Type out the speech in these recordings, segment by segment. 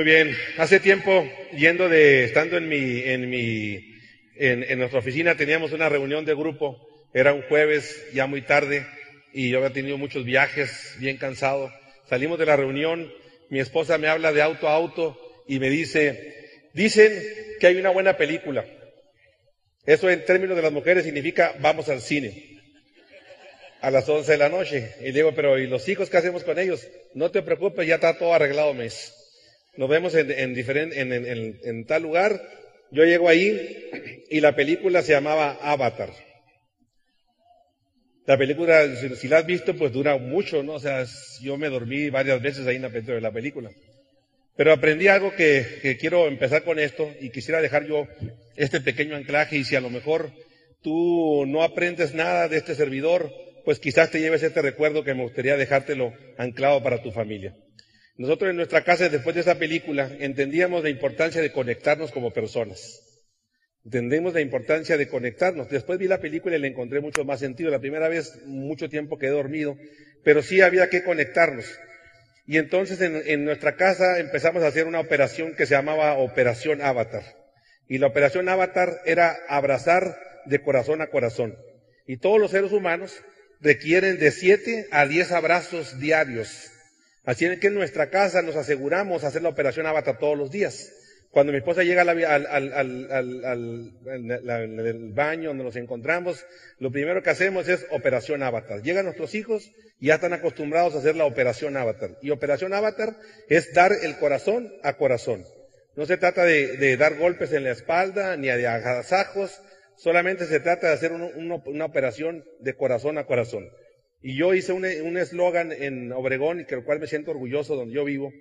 Muy bien, hace tiempo, yendo de, estando en mi, en mi, en, nuestra oficina, teníamos una reunión de grupo, era un jueves, ya muy tarde, y yo había tenido muchos viajes, bien cansado. Salimos de la reunión, mi esposa me habla de auto a auto y me dice, dicen que hay una buena película. Eso en términos de las mujeres significa vamos al cine a las 11 de la noche. Y digo, pero ¿y los hijos qué hacemos con ellos? No te preocupes, ya está todo arreglado, mes. Nos vemos en, en, tal lugar. Yo llego ahí y la película se llamaba Avatar. La película, si, la has visto, pues dura mucho, ¿no? O sea, yo me dormí varias veces ahí en la, de la película. Pero aprendí algo que, que, quiero empezar con esto y quisiera dejar yo este pequeño anclaje y si a lo mejor tú no aprendes nada de este servidor, pues quizás te lleves este recuerdo que me gustaría dejártelo anclado para tu familia. Nosotros en nuestra casa, después de esa película, entendíamos la importancia de conectarnos como personas. Entendemos la importancia de conectarnos. Después vi la película y le encontré mucho más sentido. La primera vez, mucho tiempo quedé dormido, pero sí había que conectarnos. Y entonces en, en, nuestra casa empezamos a hacer una operación que se llamaba Operación Avatar. Y la Operación Avatar era abrazar de corazón a corazón. Y todos los seres humanos requieren de siete a diez abrazos diarios Así es que en nuestra casa nos aseguramos hacer la operación Avatar todos los días. Cuando mi esposa llega al, baño donde nos encontramos, lo primero que hacemos es operación Avatar. Llegan nuestros hijos y ya están acostumbrados a hacer la operación Avatar. Y operación Avatar es dar el corazón a corazón. No se trata de, dar golpes en la espalda ni de agasajos, solamente se trata de hacer una operación de corazón a corazón. Y yo hice un eslogan en Obregón, que el cual me siento orgulloso donde yo vivo,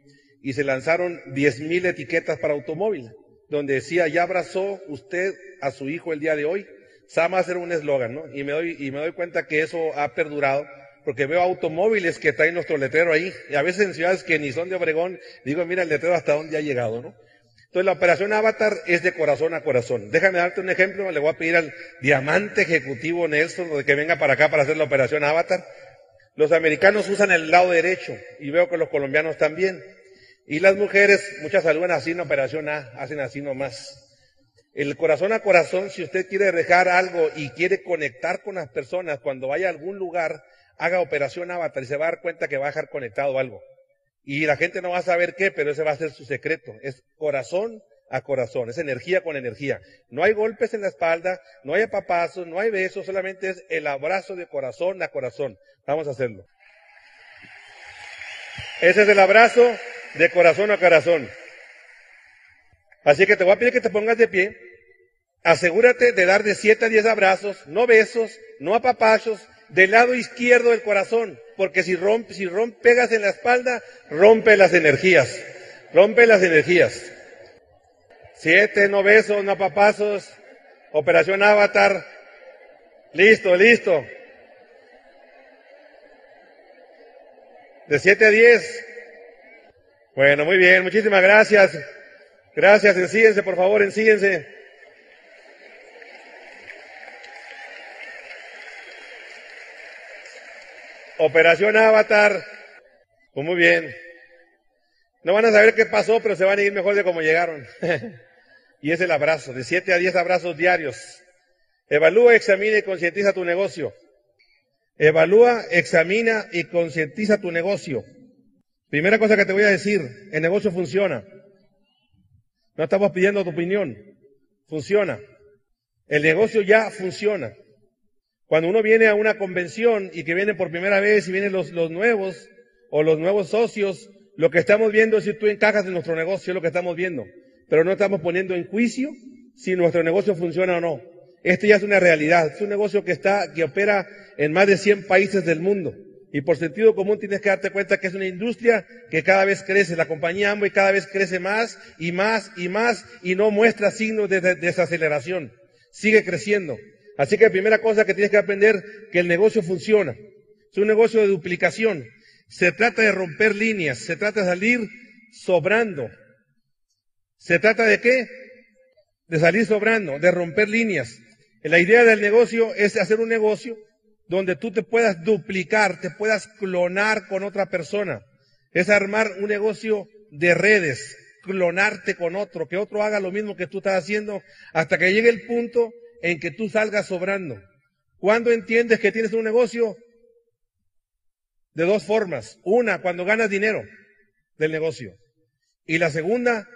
y se lanzaron 10.000 etiquetas para automóvil, donde decía, ya abrazó usted a su hijo el día de hoy. Sama hacer un eslogan, ¿no? Y me doy, y me doy cuenta que eso ha perdurado, porque veo automóviles que traen nuestro letrero ahí, y a veces en ciudades que ni son de Obregón, digo, mira el letrero hasta dónde ha llegado, ¿no? Entonces la operación Avatar es de corazón a corazón. Déjame darte un ejemplo, le voy a pedir al diamante ejecutivo Nelson que venga para acá para hacer la operación Avatar. Los americanos usan el lado derecho y veo que los colombianos también. Y las mujeres, muchas saludan así en operación A, hacen así nomás. El corazón a corazón, si usted quiere dejar algo y quiere conectar con las personas, cuando vaya a algún lugar, haga operación avatar y se va a dar cuenta que va a dejar conectado algo. Y la gente no va a saber qué, pero ese va a ser su secreto. Es corazón a corazón, es energía con energía. No hay golpes en la espalda, no hay apapazos, no hay besos, solamente es el abrazo de corazón a corazón. Vamos a hacerlo. Ese es el abrazo de corazón a corazón. Así que te voy a pedir que te pongas de pie. Asegúrate de dar de 7 a 10 abrazos, no besos, no apapachos, del lado izquierdo del corazón, porque si rompe, si rompe, pegas en la espalda, rompe las energías, rompe las energías. Siete, no besos, no papazos, operación avatar, listo, listo. De siete a diez. Bueno, muy bien, muchísimas gracias. Gracias, ensíguense, por favor, ensíguense. Operación Avatar. Pues muy bien. No van a saber qué pasó, pero se van a ir mejor de cómo llegaron. y es el abrazo, de 7 a 10 abrazos diarios. Evalúa, examina y concientiza tu negocio. Evalúa, examina y concientiza tu negocio. Primera cosa que te voy a decir, el negocio funciona. No estamos pidiendo tu opinión. Funciona. El negocio ya funciona. Cuando uno viene a una convención y que viene por primera vez y vienen los, los nuevos o los nuevos socios, lo que estamos viendo es si tú encajas en nuestro negocio, es lo que estamos viendo. Pero no estamos poniendo en juicio si nuestro negocio funciona o no. Este ya es una realidad. Es un negocio que está, que opera en más de 100 países del mundo. Y por sentido común tienes que darte cuenta que es una industria que cada vez crece. La compañía Amway cada vez crece más y más y más y no muestra signos de desaceleración. Sigue creciendo. Así que la primera cosa que tienes que aprender, que el negocio funciona. Es un negocio de duplicación. Se trata de romper líneas. Se trata de salir sobrando. ¿Se trata de qué? De salir sobrando, de romper líneas. La idea del negocio es hacer un negocio donde tú te puedas duplicar, te puedas clonar con otra persona. Es armar un negocio de redes, clonarte con otro, que otro haga lo mismo que tú estás haciendo, hasta que llegue el punto en que tú salgas sobrando. ¿Cuándo entiendes que tienes un negocio? De dos formas. Una, cuando ganas dinero del negocio. Y la segunda,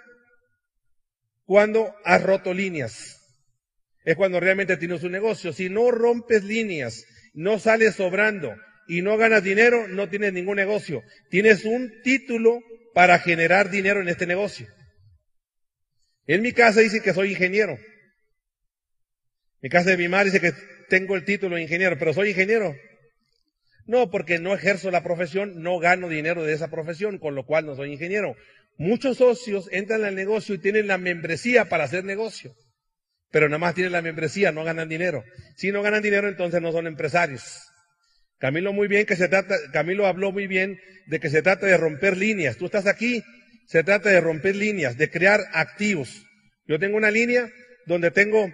cuando has roto líneas. Es cuando realmente tienes un negocio. Si no rompes líneas, no sales sobrando y no ganas dinero, no tienes ningún negocio. Tienes un título para generar dinero en este negocio. En mi casa dice que soy ingeniero. Mi casa de mi madre dice que tengo el título de ingeniero, pero soy ingeniero. No, porque no ejerzo la profesión, no gano dinero de esa profesión, con lo cual no soy ingeniero. Muchos socios entran al negocio y tienen la membresía para hacer negocio pero nada más tienen la membresía, no ganan dinero. Si no ganan dinero, entonces no son empresarios. Camilo muy bien que se trata, Camilo habló muy bien de que se trata de romper líneas. Tú estás aquí, se trata de romper líneas, de crear activos. Yo tengo una línea donde tengo,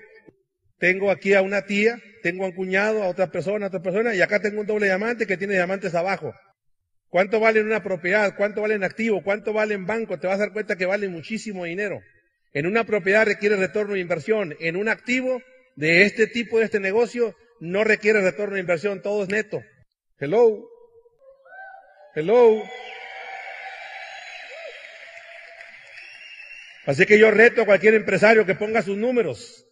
tengo aquí a una tía, tengo a un cuñado, a otra persona, a otra persona, y acá tengo un doble diamante que tiene diamantes abajo. ¿Cuánto vale en una propiedad? ¿Cuánto vale en activo? ¿Cuánto vale en banco? Te vas a dar cuenta que vale muchísimo dinero. En una propiedad requiere retorno de inversión. En un activo de este tipo, de este negocio, no requiere retorno de inversión. Todo es neto. Hello. Hello. Así que yo reto a cualquier empresario que ponga sus números.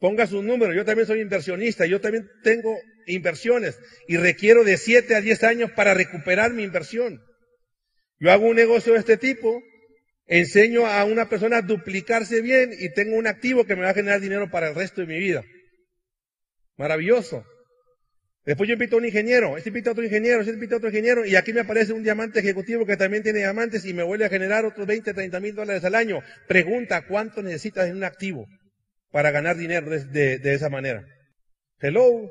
Ponga sus números. Yo también soy inversionista. Yo también tengo inversiones y requiero de 7 a 10 años para recuperar mi inversión. Yo hago un negocio de este tipo enseño a una persona a duplicarse bien y tengo un activo que me va a generar dinero para el resto de mi vida. Maravilloso. Después yo invito a un ingeniero, este invita a otro ingeniero, este invita a otro ingeniero, y aquí me aparece un diamante ejecutivo que también tiene diamantes y me vuelve a generar otros 20, 30 mil dólares al año. Pregunta, ¿cuánto necesitas en un activo para ganar dinero de, de esa manera? Hello.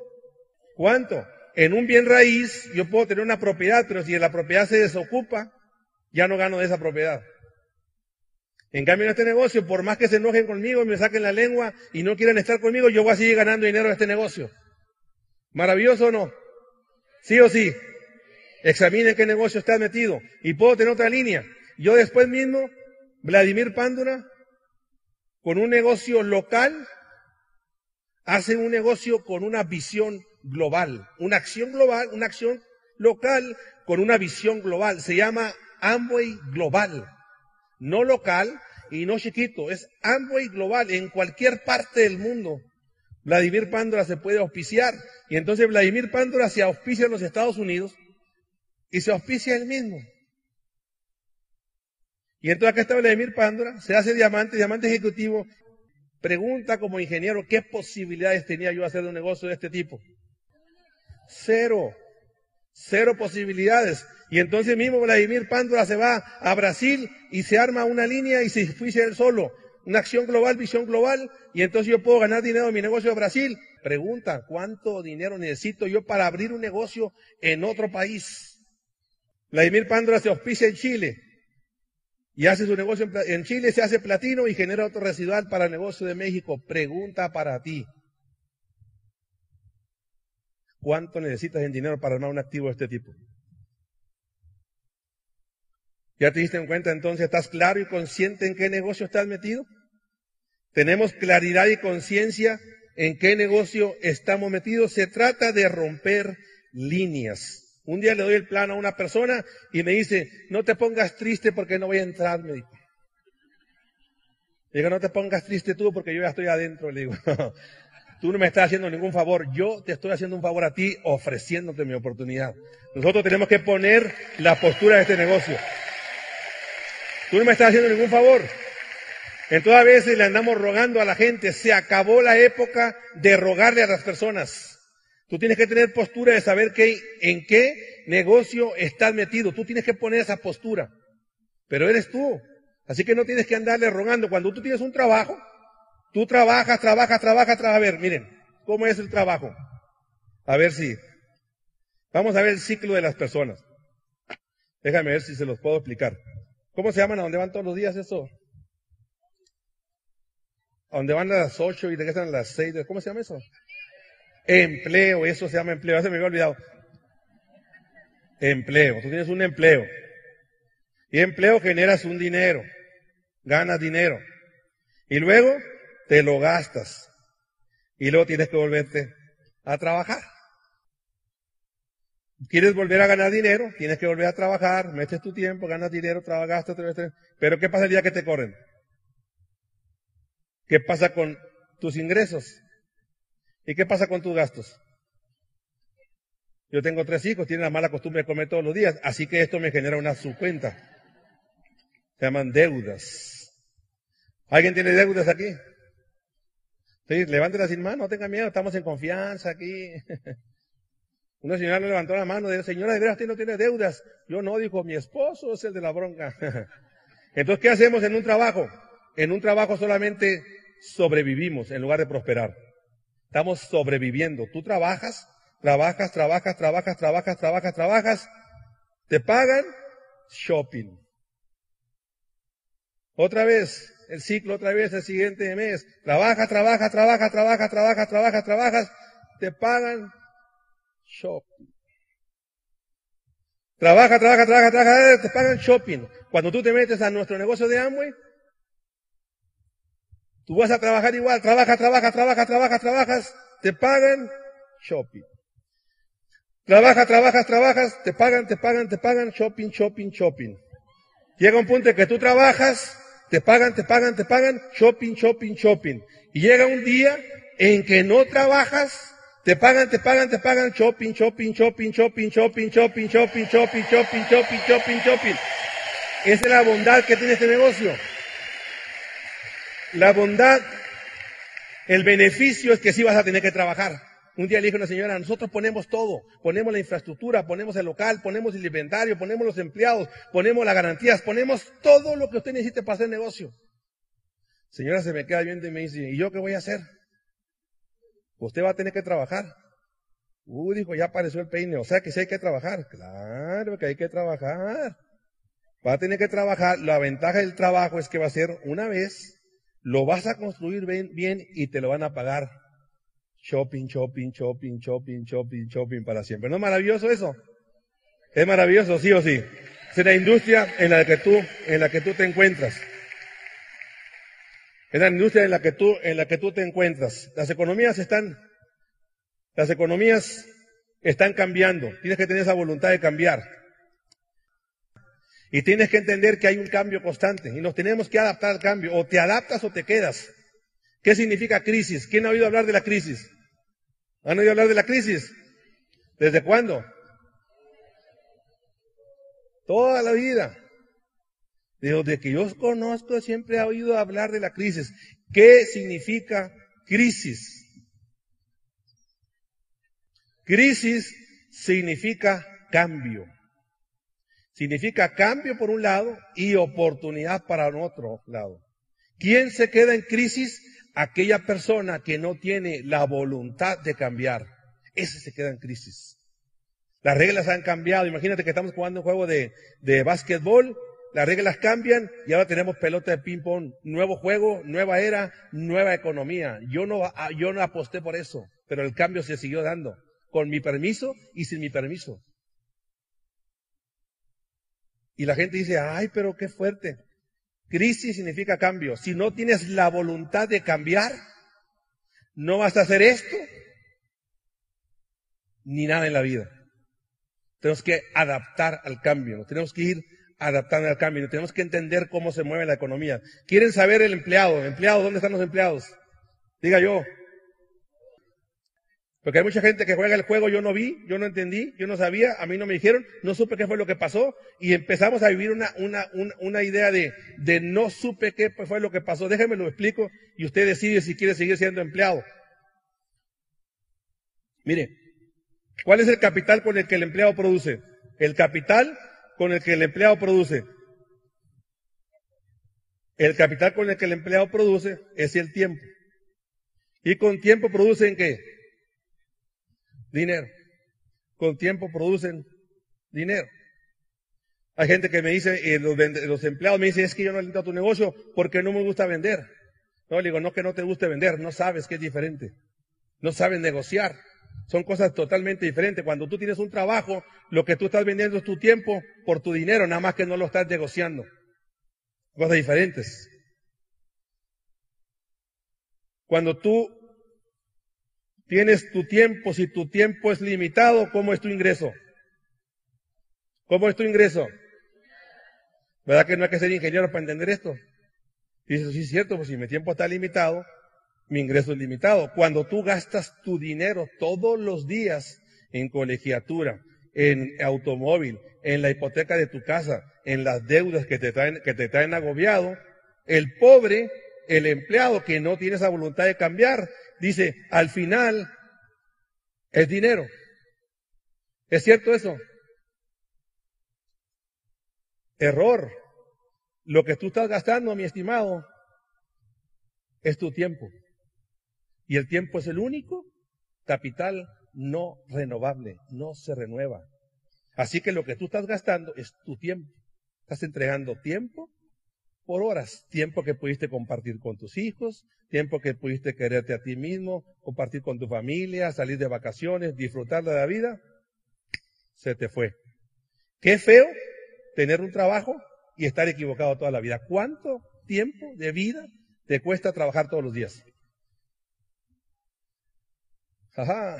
¿Cuánto? En un bien raíz yo puedo tener una propiedad, pero si la propiedad se desocupa, ya no gano de esa propiedad. En cambio, en este negocio, por más que se enojen conmigo y me saquen la lengua y no quieran estar conmigo, yo voy a seguir ganando dinero en este negocio. ¿Maravilloso o no? ¿Sí o sí? Examinen qué negocio está metido. Y puedo tener otra línea. Yo después mismo, Vladimir Pándura, con un negocio local, hace un negocio con una visión global. Una acción global, una acción local con una visión global. Se llama Amway Global no local y no chiquito, es Amway global en cualquier parte del mundo. Vladimir Pándora se puede auspiciar y entonces Vladimir Pándora se auspicia en los Estados Unidos y se auspicia él mismo. Y entonces acá está Vladimir Pándora, se hace diamante, diamante ejecutivo, pregunta como ingeniero qué posibilidades tenía yo de hacer un negocio de este tipo. Cero, cero posibilidades. Y entonces mismo Vladimir Pándora se va a Brasil y se arma una línea y se fuise él solo. Una acción global, visión global, y entonces yo puedo ganar dinero en mi negocio de Brasil. Pregunta, ¿cuánto dinero necesito yo para abrir un negocio en otro país? Vladimir Pándora se auspicia en Chile y hace su negocio en Chile, se hace platino y genera otro residual para el negocio de México. Pregunta para ti. ¿Cuánto necesitas en dinero para armar un activo de este tipo? ¿Ya te diste en cuenta entonces? ¿Estás claro y consciente en qué negocio estás metido? ¿Tenemos claridad y conciencia en qué negocio estamos metidos? Se trata de romper líneas. Un día le doy el plano a una persona y me dice, no te pongas triste porque no voy a entrar, me dijo. Digo, no te pongas triste tú porque yo ya estoy adentro. Le digo, tú no me estás haciendo ningún favor, yo te estoy haciendo un favor a ti ofreciéndote mi oportunidad. Nosotros tenemos que poner la postura de este negocio. Tú no me estás haciendo ningún favor. Entonces a veces le andamos rogando a la gente, se acabó la época de rogarle a las personas. Tú tienes que tener postura de saber qué, en qué negocio estás metido. Tú tienes que poner esa postura. Pero eres tú. Así que no tienes que andarle rogando. Cuando tú tienes un trabajo, tú trabajas, trabajas, trabajas, trabajas. A ver, miren, ¿cómo es el trabajo? A ver si. Vamos a ver el ciclo de las personas. Déjame ver si se los puedo explicar. ¿Cómo se llaman a dónde van todos los días eso? A dónde van a las ocho y regresan a las seis. ¿Cómo se llama eso? Empleo, eso se llama empleo. Ya se me había olvidado. Empleo. Tú tienes un empleo. Y empleo generas un dinero. Ganas dinero. Y luego te lo gastas. Y luego tienes que volverte a trabajar. ¿Quieres volver a ganar dinero? Tienes que volver a trabajar, metes tu tiempo, ganas dinero, trabajas, pero ¿qué pasa el día que te corren? ¿Qué pasa con tus ingresos? ¿Y qué pasa con tus gastos? Yo tengo tres hijos, tienen la mala costumbre de comer todos los días, así que esto me genera una subcuenta. Se llaman deudas. ¿Alguien tiene deudas aquí? Sí, levántela sin mano, no tenga miedo, estamos en confianza aquí. Una señora le levantó la mano y dijo, señora, de veras usted no tiene deudas. Yo no, dijo, mi esposo es el de la bronca. Entonces, ¿qué hacemos en un trabajo? En un trabajo solamente sobrevivimos en lugar de prosperar. Estamos sobreviviendo. Tú trabajas, trabajas, trabajas, trabajas, trabajas, trabajas, trabajas. Te pagan shopping. Otra vez, el ciclo, otra vez, el siguiente mes. Trabajas, trabajas, trabajas, trabajas, trabajas, trabajas, trabajas. Te pagan shopping. Trabaja, trabaja, trabaja, trabaja, te pagan shopping. Cuando tú te metes a nuestro negocio de Amway, tú vas a trabajar igual, trabaja, trabaja, trabaja, trabaja, trabajas, te pagan shopping. Trabaja, trabajas, trabajas, te pagan, te pagan, te pagan, shopping, shopping, shopping. Llega un punto en que tú trabajas, te pagan, te pagan, te pagan, shopping, shopping, shopping. Y llega un día en que no trabajas, te pagan, te pagan, te pagan, shopping, shopping, shopping, shopping, shopping, shopping, shopping, shopping, shopping, shopping, shopping, shopping. Esa es la bondad que tiene este negocio. La bondad, el beneficio es que sí vas a tener que trabajar. Un día le dije a una señora, nosotros ponemos todo, ponemos la infraestructura, ponemos el local, ponemos el inventario, ponemos los empleados, ponemos las garantías, ponemos todo lo que usted necesite para hacer negocio. Señora se me queda viendo y me dice, ¿y yo qué voy a hacer? Usted va a tener que trabajar. Uh, dijo, ya apareció el peine. O sea que sí hay que trabajar. Claro que hay que trabajar. Va a tener que trabajar. La ventaja del trabajo es que va a ser una vez, lo vas a construir bien, bien y te lo van a pagar. Shopping, shopping, shopping, shopping, shopping, shopping para siempre. ¿No es maravilloso eso? Es maravilloso, sí o sí. Es la industria en la que tú, en la que tú te encuentras. Es la industria en la que tú, en la que tú te encuentras. Las economías están, las economías están cambiando. Tienes que tener esa voluntad de cambiar. Y tienes que entender que hay un cambio constante y nos tenemos que adaptar al cambio. O te adaptas o te quedas. ¿Qué significa crisis? ¿Quién ha oído hablar de la crisis? ¿Han oído hablar de la crisis? ¿Desde cuándo? Toda la vida. De que yo conozco siempre he oído hablar de la crisis. ¿Qué significa crisis? Crisis significa cambio. Significa cambio por un lado y oportunidad para otro lado. ¿Quién se queda en crisis? Aquella persona que no tiene la voluntad de cambiar. Ese se queda en crisis. Las reglas han cambiado. Imagínate que estamos jugando un juego de, de básquetbol las reglas cambian y ahora tenemos pelota de ping-pong. Nuevo juego, nueva era, nueva economía. Yo no, ah, yo no aposté por eso, pero el cambio se siguió dando. Con mi permiso y sin mi permiso. Y la gente dice, ay, pero qué fuerte. Crisis significa cambio. Si no tienes la voluntad de cambiar, no vas a hacer esto ni nada en la vida. Tenemos que adaptar al cambio. Tenemos que ir adaptando al cambio. Tenemos que entender cómo se mueve la economía. ¿Quieren saber el empleado? ¿Empleado? ¿Dónde están los empleados? Diga yo. Porque hay mucha gente que juega el juego, yo no vi, yo no entendí, yo no sabía, a mí no me dijeron, no supe qué fue lo que pasó y empezamos a vivir una, una, una, idea de, de no supe qué fue lo que pasó. Déjenme lo explico y usted decide si quiere seguir siendo empleado. Mire, ¿cuál es el capital con el que el empleado produce? El capital con el que el empleado produce. El capital con el que el empleado produce es el tiempo. ¿Y con tiempo producen qué? Dinero. Con tiempo producen dinero. Hay gente que me dice, eh, los, empleados me dicen, es que yo no a tu negocio porque no me gusta vender. No, le digo, no que no te guste vender, no sabes que es diferente. No sabes negociar. Son cosas totalmente diferentes. Cuando tú tienes un trabajo, lo que tú estás vendiendo es tu tiempo por tu dinero, nada más que no lo estás negociando. Cosas diferentes. Cuando tú tienes tu tiempo, si tu tiempo es limitado, ¿cómo es tu ingreso? ¿Cómo es tu ingreso? ¿Verdad que no hay que ser ingeniero para entender esto? Dice, sí es cierto, pues si mi tiempo está limitado, mi ingreso es limitado. Cuando tú gastas tu dinero todos los días en colegiatura, en automóvil, en la hipoteca de tu casa, en las deudas que te traen, que te traen agobiado, el pobre, el empleado que no tiene esa voluntad de cambiar, dice, al final es dinero. ¿Es cierto eso? Error. Lo que tú estás gastando, mi estimado, es tu tiempo. Y el tiempo es el único capital no renovable, no se renueva. Así que lo que tú estás gastando es tu tiempo. Estás entregando tiempo por horas, tiempo que pudiste compartir con tus hijos, tiempo que pudiste quererte a ti mismo, compartir con tu familia, salir de vacaciones, disfrutar de la vida, se te fue. Qué feo tener un trabajo y estar equivocado toda la vida. ¿Cuánto tiempo de vida te cuesta trabajar todos los días? Ajá.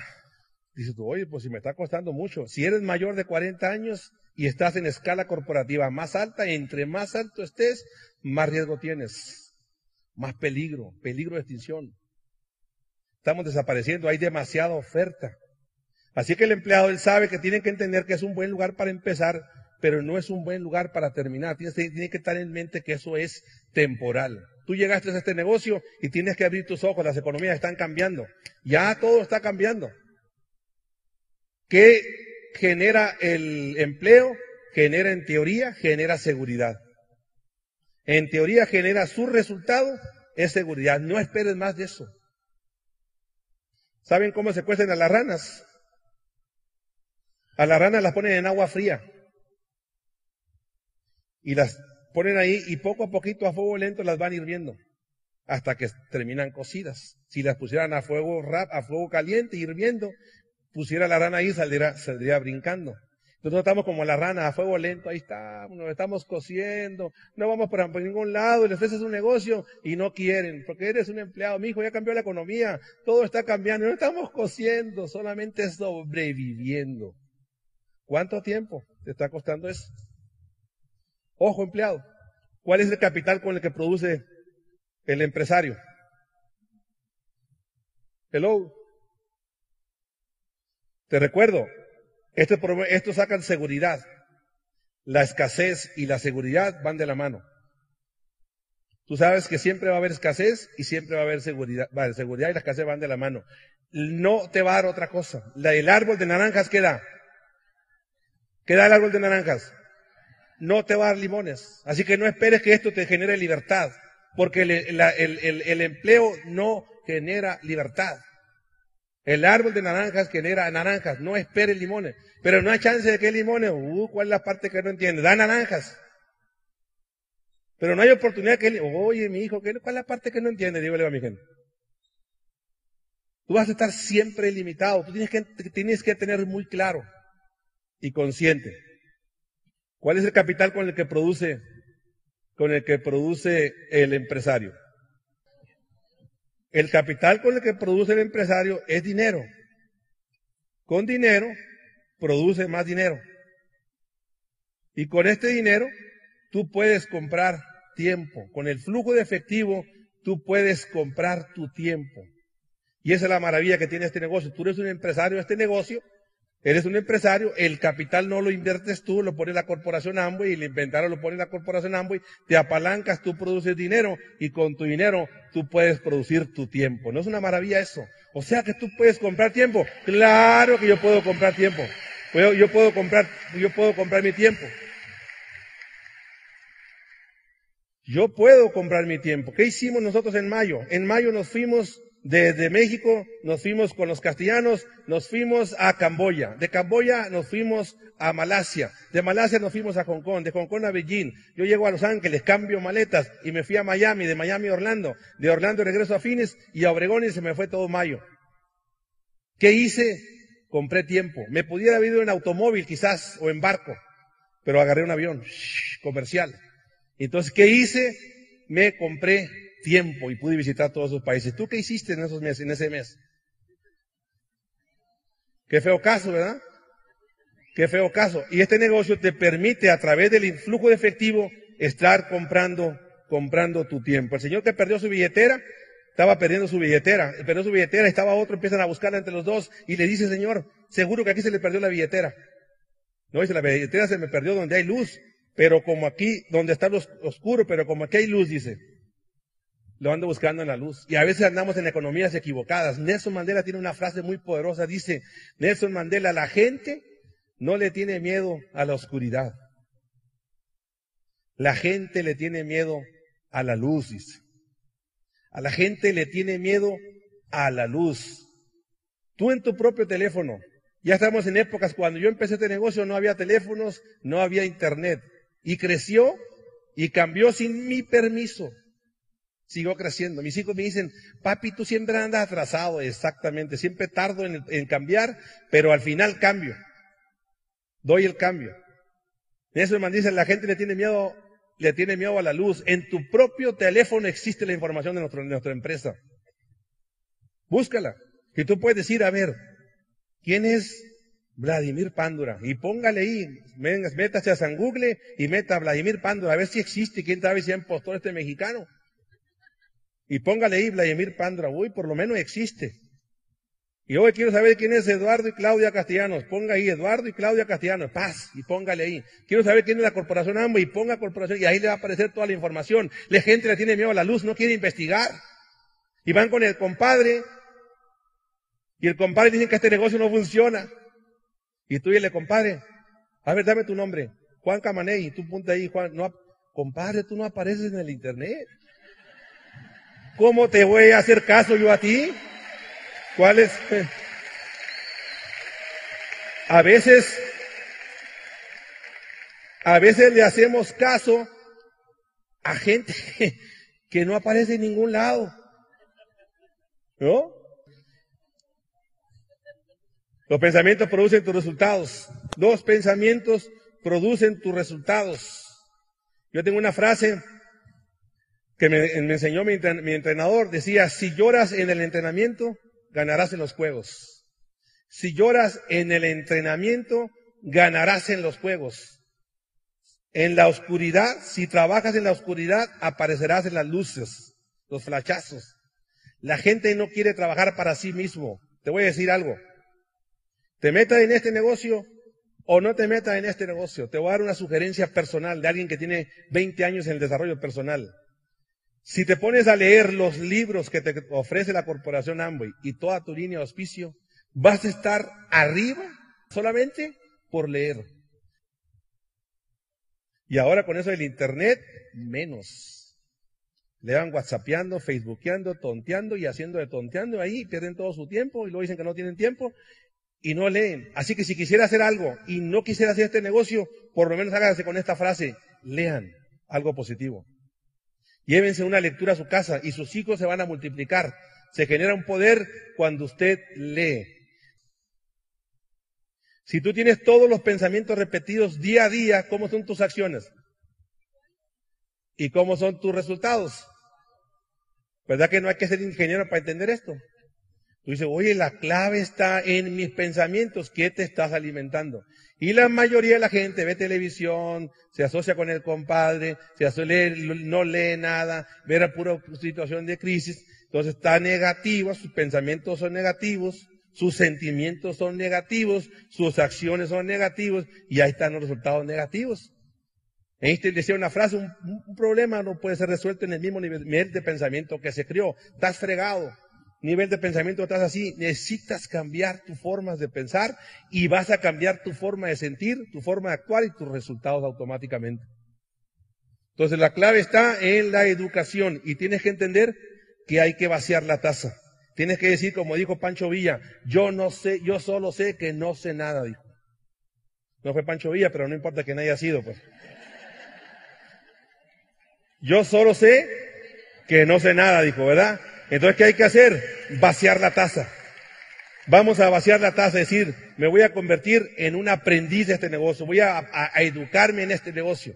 Dices tú, oye, pues si me está costando mucho. Si eres mayor de 40 años y estás en escala corporativa más alta, entre más alto estés, más riesgo tienes. Más peligro, peligro de extinción. Estamos desapareciendo, hay demasiada oferta. Así que el empleado, él sabe que tiene que entender que es un buen lugar para empezar, pero no es un buen lugar para terminar. tiene que estar en mente que eso es temporal. Tú llegaste a este negocio y tienes que abrir tus ojos, las economías están cambiando. Ya todo está cambiando. ¿Qué genera el empleo? Genera en teoría, genera seguridad. En teoría genera su resultado, es seguridad. No esperes más de eso. ¿Saben cómo se cuecen a las ranas? A las ranas las ponen en agua fría. Y las ponen ahí y poco a poquito a fuego lento las van hirviendo hasta que terminan cocidas. Si las pusieran a fuego rap, a fuego caliente, hirviendo, pusiera la rana ahí, saldría, saldría brincando. Nosotros estamos como la rana a fuego lento, ahí está, nos estamos cociendo, no vamos por, ningún lado, les ofreces un negocio y no quieren, porque eres un empleado, mi hijo ya cambió la economía, todo está cambiando, no estamos cociendo, solamente sobreviviendo. ¿Cuánto tiempo te está costando eso? Ojo, empleado, ¿cuál es el capital con el que produce el empresario? Hello. Te recuerdo, esto, esto sacan seguridad. La escasez y la seguridad van de la mano. Tú sabes que siempre va a haber escasez y siempre va a haber seguridad. La seguridad y la escasez van de la mano. No te va a dar otra cosa. La, el árbol de naranjas, ¿qué da? ¿Qué da el árbol de naranjas? no te va a dar limones. Así que no esperes que esto te genere libertad, porque el, empleo no genera libertad. El árbol de naranjas genera naranjas, no esperes limones. Pero no hay chance de que limones, uh, ¿cuál es la parte que no entiende? Da naranjas. Pero no hay oportunidad que oye, mi hijo, ¿cuál es la parte que no entiende? Dígale a mi gente. Tú vas a estar siempre limitado, tú tienes que, tienes que tener muy claro y consciente ¿Cuál es el capital con el que produce, con el que produce el empresario? El capital con el que produce el empresario es dinero. Con dinero produce más dinero. Y con este dinero tú puedes comprar tiempo. Con el flujo de efectivo tú puedes comprar tu tiempo. Y esa es la maravilla que tiene este negocio. Tú eres un empresario de este negocio, eres un empresario, el capital no lo inviertes tú, lo pone la corporación Amway y el inventario lo pone la corporación Amway, te apalancas, tú produces dinero y con tu dinero tú puedes producir tu tiempo. ¿No es una maravilla eso? O sea que tú puedes comprar tiempo. Claro que yo puedo comprar tiempo. Yo, yo puedo comprar, yo puedo comprar mi tiempo. Yo puedo comprar mi tiempo. ¿Qué hicimos nosotros en mayo? En mayo nos fuimos desde México, nos fuimos con los castellanos, nos fuimos a Camboya. De Camboya nos fuimos a Malasia. De Malasia nos fuimos a Hong Kong. De Hong Kong a Beijing. Yo llego a Los Ángeles, cambio maletas y me fui a Miami. De Miami a Orlando. De Orlando regreso a Fines y a Obregón y se me fue todo mayo. ¿Qué hice? Compré tiempo. Me pudiera haber ido en automóvil quizás o en barco, pero agarré un avión comercial. Entonces, ¿qué hice? Me compré tiempo y pude visitar todos esos países. ¿Tú qué hiciste en esos meses, en ese mes? Qué feo caso, ¿verdad? Qué feo caso. Y este negocio te permite a través del influjo de efectivo estar comprando, comprando tu tiempo. El señor que perdió su billetera, estaba perdiendo su billetera, perdió su billetera, estaba otro, empiezan a buscarla entre los dos y le dice, señor, seguro que aquí se le perdió la billetera. No dice, la billetera se me perdió donde hay luz, pero como aquí, donde está oscuro, pero como aquí hay luz, dice lo ando buscando en la luz. Y a veces andamos en economías equivocadas. Nelson Mandela tiene una frase muy poderosa. Dice, Nelson Mandela, la gente no le tiene miedo a la oscuridad. La gente le tiene miedo a la luz, dice. A la gente le tiene miedo a la luz. Tú en tu propio teléfono. Ya estamos en épocas cuando yo empecé este negocio no había teléfonos, no había internet. Y creció y cambió sin mi permiso. Sigo creciendo. Mis hijos me dicen, papi, tú siempre andas atrasado. Exactamente. Siempre tardo en, cambiar, pero al final cambio. Doy el cambio. Eso me dice, la gente le tiene miedo, le tiene miedo a la luz. En tu propio teléfono existe la información de, nuestra empresa. Búscala. Y tú puedes decir, a ver, ¿quién es Vladimir Pándura? Y póngale ahí, métase a San Google y meta a Vladimir Pándura, a ver si existe, quién sabe si es postor este mexicano. Y póngale ahí Vladimir Pandra, uy, por lo menos existe. Y hoy quiero saber quién es Eduardo y Claudia Castellanos. Ponga ahí Eduardo y Claudia Castellanos. Paz. Y póngale ahí. Quiero saber quién es la corporación AMBO y ponga corporación. Y ahí le va a aparecer toda la información. La gente le tiene miedo a la luz, no quiere investigar. Y van con el compadre. Y el compadre dice que este negocio no funciona. Y tú y el compadre. A ver, dame tu nombre. Juan Camaney. Tú ponte ahí, Juan. No, compadre, tú no apareces en el internet. ¿Cómo te voy a hacer caso yo a ti? ¿Cuál es? A veces, a veces le hacemos caso a gente que no aparece en ningún lado. ¿No? Los pensamientos producen tus resultados. Dos pensamientos producen tus resultados. Yo tengo una frase que me, enseñó mi, entrenador, decía, si lloras en el entrenamiento, ganarás en los juegos. Si lloras en el entrenamiento, ganarás en los juegos. En la oscuridad, si trabajas en la oscuridad, aparecerás en las luces, los flachazos. La gente no quiere trabajar para sí mismo. Te voy a decir algo. Te metas en este negocio o no te metas en este negocio. Te voy a dar una sugerencia personal de alguien que tiene 20 años en el desarrollo personal. Si te pones a leer los libros que te ofrece la corporación Amway y toda tu línea de auspicio, vas a estar arriba solamente por leer. Y ahora con eso del internet, menos. Le van whatsappeando, facebookeando, tonteando y haciendo de tonteando ahí, pierden todo su tiempo y luego dicen que no tienen tiempo y no leen. Así que si quisiera hacer algo y no quisiera hacer este negocio, por lo menos hágase con esta frase, lean algo positivo. Llévense una lectura a su casa y sus hijos se van a multiplicar. Se genera un poder cuando usted lee. Si tú tienes todos los pensamientos repetidos día a día, ¿cómo son tus acciones? ¿Y cómo son tus resultados? ¿Verdad que no hay que ser ingeniero para entender esto? Tú dices, oye, la clave está en mis pensamientos. ¿Qué te estás alimentando? Y la mayoría de la gente ve televisión, se asocia con el compadre, se asocia, no lee nada, ve la pura situación de crisis. Entonces está negativo, sus pensamientos son negativos, sus sentimientos son negativos, sus acciones son negativos y ahí están los resultados negativos. Einstein decía una frase, un, un, problema no puede ser resuelto en el mismo nivel de pensamiento que se creó. Estás fregado, nivel de pensamiento estás así, necesitas cambiar tu forma de pensar y vas a cambiar tu forma de sentir, tu forma de actuar y tus resultados automáticamente. Entonces la clave está en la educación y tienes que entender que hay que vaciar la taza. Tienes que decir, como dijo Pancho Villa, yo no sé, yo solo sé que no sé nada, dijo. No fue Pancho Villa, pero no importa que nadie haya sido, pues. Yo solo sé que no sé nada, dijo, ¿verdad? Entonces, ¿qué hay que hacer? Vaciar la taza. Vamos a vaciar la taza, decir, me voy a convertir en un aprendiz de este negocio, voy a, a, educarme en este negocio.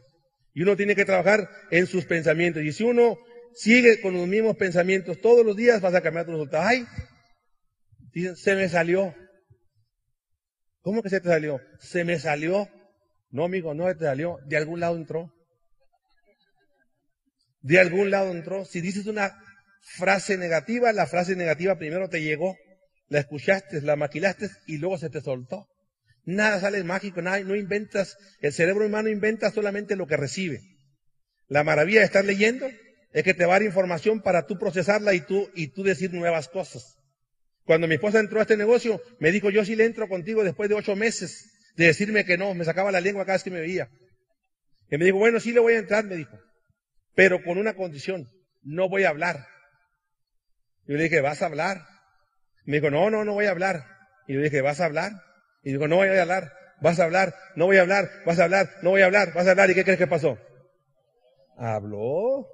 Y uno tiene que trabajar en sus pensamientos. Y si uno sigue con los mismos pensamientos todos los días, vas a cambiar tu resultado. ¡Ay! Dicen, se me salió. ¿Cómo que se te salió? Se me salió. No, amigo, no se te salió. De algún lado entró. De algún lado entró. Si dices una frase negativa, la frase negativa primero te llegó, la escuchaste, la maquilaste y luego se te soltó. Nada sale mágico, nada, no inventas, el cerebro humano inventa solamente lo que recibe. La maravilla de estar leyendo es que te va a dar información para tú procesarla y tú, y tú decir nuevas cosas. Cuando mi esposa entró a este negocio, me dijo, yo sí le entro contigo después de ocho meses de decirme que no, me sacaba la lengua cada vez que me veía. Y me dijo, bueno, sí le voy a entrar, me dijo, pero con una condición, no voy a hablar. Yo le dije, ¿vas a hablar? Me dijo, no, no, no voy a hablar. Y yo le dije, ¿vas a hablar? Y dijo, no voy a hablar, vas a hablar, no voy a hablar, vas a hablar, no voy a hablar, vas a hablar. ¿Y qué crees que pasó? Habló.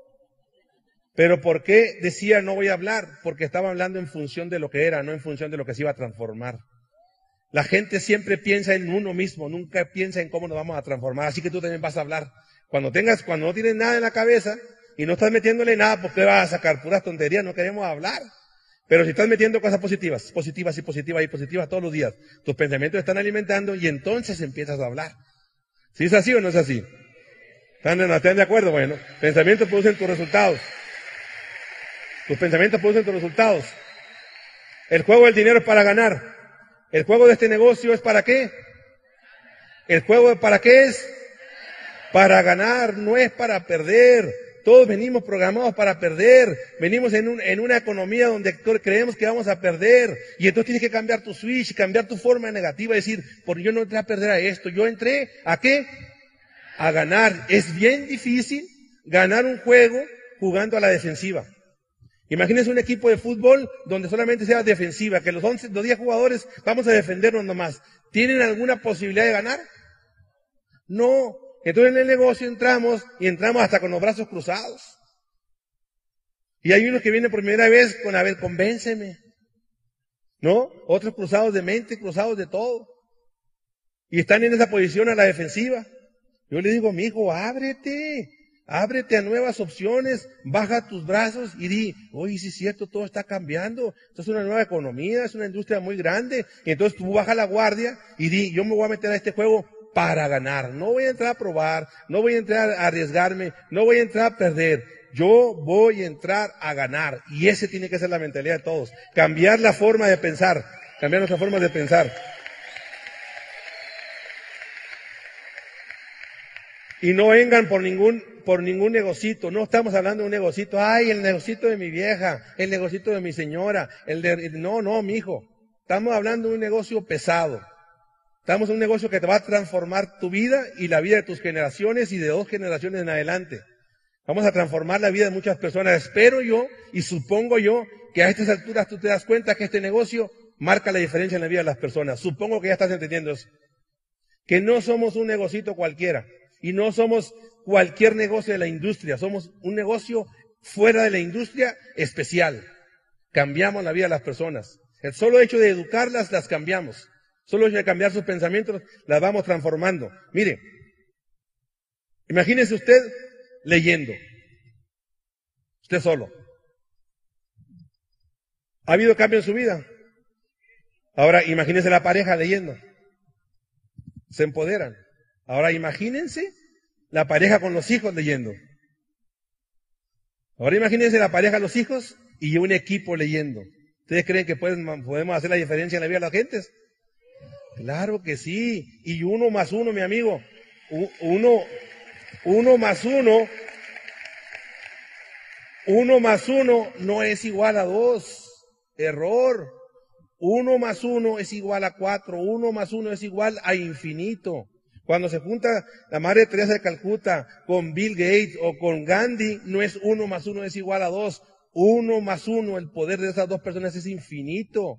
Pero ¿por qué decía no voy a hablar? Porque estaba hablando en función de lo que era, no en función de lo que se iba a transformar. La gente siempre piensa en uno mismo, nunca piensa en cómo nos vamos a transformar. Así que tú también vas a hablar. Cuando tengas, cuando no tienes nada en la cabeza, y no estás metiéndole nada porque vas a sacar puras tonterías, no queremos hablar. Pero si estás metiendo cosas positivas, positivas y positivas y positivas todos los días, tus pensamientos están alimentando y entonces empiezas a hablar. ¿Si es así o no es así? ¿Están, ¿Están de acuerdo? Bueno, pensamientos producen tus resultados. Tus pensamientos producen tus resultados. El juego del dinero es para ganar. El juego de este negocio es para qué? El juego para qué es? Para ganar, no es para perder. Todos venimos programados para perder. Venimos en, un, en una economía donde creemos que vamos a perder. Y entonces tienes que cambiar tu switch, cambiar tu forma negativa, decir, porque yo no entré a perder a esto. Yo entré a qué? A ganar. Es bien difícil ganar un juego jugando a la defensiva. Imagínense un equipo de fútbol donde solamente sea defensiva, que los 11, los 10 jugadores vamos a defendernos nomás. ¿Tienen alguna posibilidad de ganar? No, entonces en el negocio entramos y entramos hasta con los brazos cruzados. Y hay unos que vienen por primera vez con, a ver, convénceme. ¿No? Otros cruzados de mente, cruzados de todo. Y están en esa posición a la defensiva. Yo le digo, mi hijo, ábrete. Ábrete a nuevas opciones, baja tus brazos y di, oye, sí es cierto, todo está cambiando, esto es una nueva economía, es una industria muy grande, y entonces tú baja la guardia y di, yo me voy a meter a este juego para ganar. No voy a entrar a probar, no voy a entrar a arriesgarme, no voy a entrar a perder. Yo voy a entrar a ganar. Y ese tiene que ser la mentalidad de todos. Cambiar la forma de pensar. Cambiar nuestra forma de pensar. Y no vengan por ningún, por ningún negocito. No estamos hablando de un negocito. Ay, el negocito de mi vieja, el negocito de mi señora, el de, no, no, mi hijo. Estamos hablando de un negocio pesado. Estamos en un negocio que te va a transformar tu vida y la vida de tus generaciones y de dos generaciones en adelante. Vamos a transformar la vida de muchas personas. Espero yo y supongo yo que a estas alturas tú te das cuenta que este negocio marca la diferencia en la vida de las personas. Supongo que ya estás entendiendo eso. Que no somos un negocito cualquiera y no somos cualquier negocio de la industria. Somos un negocio fuera de la industria especial. Cambiamos la vida de las personas. El solo hecho de educarlas las cambiamos. Solo hay cambiar sus pensamientos, las vamos transformando. Mire, imagínese usted leyendo. Usted solo. ¿Ha habido cambio en su vida? Ahora imagínense la pareja leyendo. Se empoderan. Ahora imagínense la pareja con los hijos leyendo. Ahora imagínense la pareja, los hijos y un equipo leyendo. ¿Ustedes creen que podemos hacer la diferencia en la vida de las gentes? Claro que sí. Y uno más uno, mi amigo. Uno, uno más uno. Uno más uno no es igual a dos. Error. Uno más uno es igual a cuatro. Uno más uno es igual a infinito. Cuando se junta la Madre Teresa de Calcuta con Bill Gates o con Gandhi, no es uno más uno es igual a dos. Uno más uno, el poder de esas dos personas es infinito.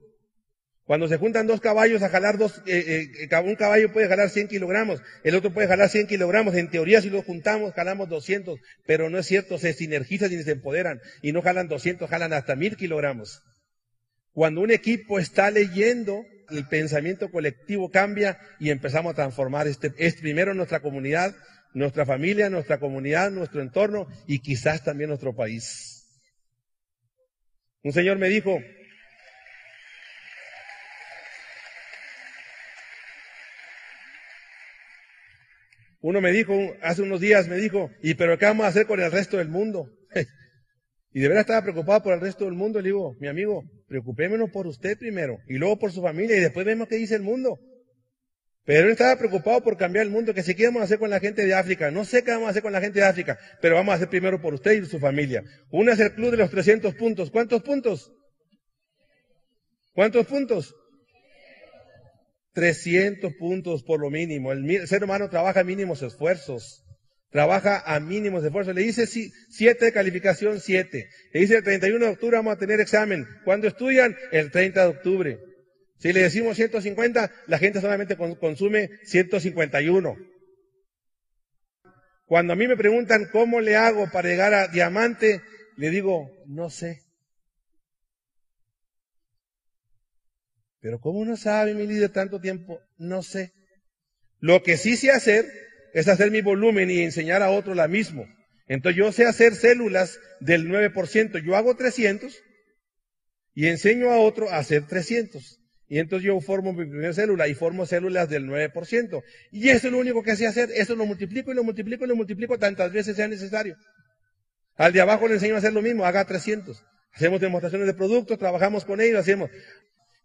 Cuando se juntan dos caballos a jalar dos, eh, eh, un caballo puede jalar 100 kilogramos, el otro puede jalar 100 kilogramos. En teoría, si los juntamos, jalamos 200, pero no es cierto, se sinergizan y se empoderan. Y no jalan 200, jalan hasta 1000 kilogramos. Cuando un equipo está leyendo, el pensamiento colectivo cambia y empezamos a transformar este, es primero nuestra comunidad, nuestra familia, nuestra comunidad, nuestro entorno y quizás también nuestro país. Un señor me dijo, Uno me dijo, hace unos días me dijo, ¿y pero qué vamos a hacer con el resto del mundo? y de verdad estaba preocupado por el resto del mundo. Le digo, mi amigo, preocupémonos por usted primero, y luego por su familia, y después vemos qué dice el mundo. Pero él estaba preocupado por cambiar el mundo, que si qué vamos a hacer con la gente de África. No sé qué vamos a hacer con la gente de África, pero vamos a hacer primero por usted y su familia. Uno es el club de los 300 puntos. ¿Cuántos puntos? ¿Cuántos puntos? 300 puntos por lo mínimo. El, ser humano trabaja mínimos esfuerzos. Trabaja a mínimos esfuerzos. Le dice 7 de calificación, 7. Le dice el 31 de octubre vamos a tener examen. ¿Cuándo estudian? El 30 de octubre. Si le decimos 150, la gente solamente consume 151. Cuando a mí me preguntan cómo le hago para llegar a diamante, le digo, no sé. Pero ¿cómo no sabe mi líder tanto tiempo? No sé. Lo que sí sé hacer es hacer mi volumen y enseñar a otro la mismo. Entonces yo sé hacer células del 9%. Yo hago 300 y enseño a otro a hacer 300. Y entonces yo formo mi primera célula y formo células del 9%. Y eso es lo único que sé hacer. Eso lo multiplico y lo multiplico y lo multiplico tantas veces sea necesario. Al de abajo le enseño a hacer lo mismo, haga 300. Hacemos demostraciones de productos, trabajamos con ellos, hacemos.